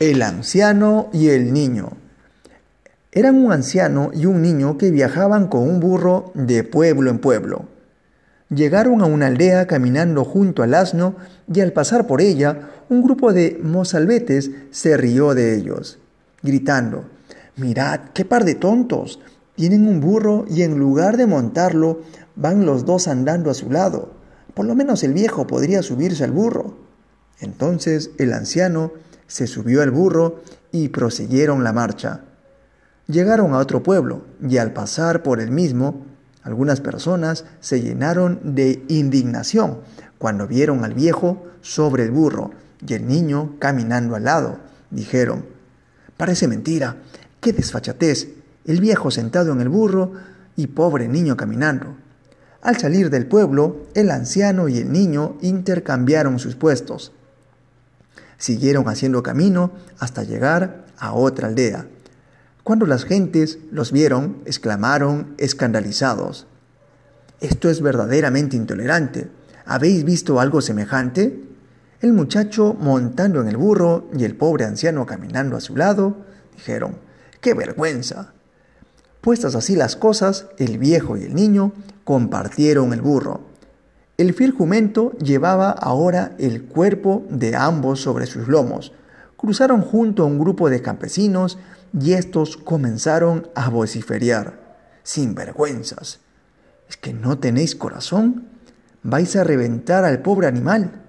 El anciano y el niño. Eran un anciano y un niño que viajaban con un burro de pueblo en pueblo. Llegaron a una aldea caminando junto al asno y al pasar por ella, un grupo de mozalbetes se rió de ellos, gritando, Mirad, qué par de tontos. Tienen un burro y en lugar de montarlo, van los dos andando a su lado. Por lo menos el viejo podría subirse al burro. Entonces el anciano se subió al burro y prosiguieron la marcha. Llegaron a otro pueblo y al pasar por el mismo, algunas personas se llenaron de indignación cuando vieron al viejo sobre el burro y el niño caminando al lado. Dijeron, parece mentira, qué desfachatez, el viejo sentado en el burro y pobre niño caminando. Al salir del pueblo, el anciano y el niño intercambiaron sus puestos. Siguieron haciendo camino hasta llegar a otra aldea. Cuando las gentes los vieron, exclamaron escandalizados. Esto es verdaderamente intolerante. ¿Habéis visto algo semejante? El muchacho montando en el burro y el pobre anciano caminando a su lado, dijeron, ¡qué vergüenza! Puestas así las cosas, el viejo y el niño compartieron el burro. El fiel jumento llevaba ahora el cuerpo de ambos sobre sus lomos. Cruzaron junto a un grupo de campesinos y estos comenzaron a vociferiar. Sin vergüenzas. ¿Es que no tenéis corazón? ¿Vais a reventar al pobre animal?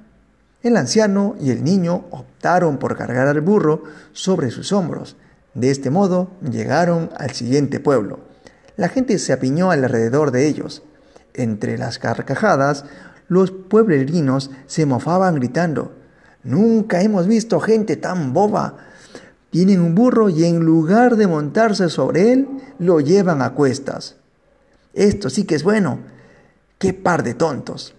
El anciano y el niño optaron por cargar al burro sobre sus hombros. De este modo llegaron al siguiente pueblo. La gente se apiñó alrededor de ellos. Entre las carcajadas, los pueblerinos se mofaban gritando, Nunca hemos visto gente tan boba. Tienen un burro y en lugar de montarse sobre él, lo llevan a cuestas. Esto sí que es bueno. ¡Qué par de tontos!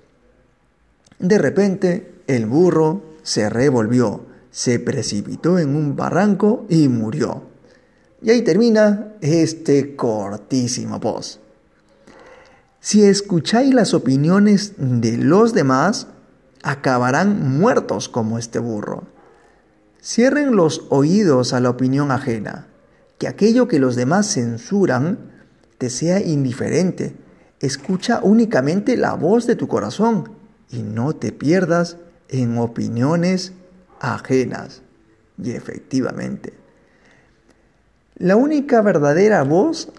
De repente, el burro se revolvió, se precipitó en un barranco y murió. Y ahí termina este cortísimo post. Si escucháis las opiniones de los demás, acabarán muertos como este burro. Cierren los oídos a la opinión ajena, que aquello que los demás censuran te sea indiferente. Escucha únicamente la voz de tu corazón y no te pierdas en opiniones ajenas. Y efectivamente, la única verdadera voz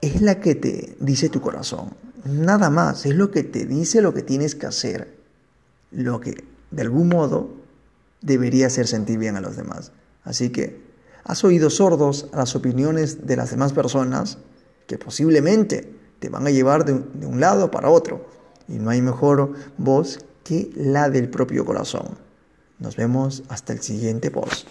es la que te dice tu corazón. Nada más, es lo que te dice lo que tienes que hacer. Lo que de algún modo debería hacer sentir bien a los demás. Así que, has oído sordos a las opiniones de las demás personas que posiblemente te van a llevar de un, de un lado para otro. Y no hay mejor voz que la del propio corazón. Nos vemos hasta el siguiente post.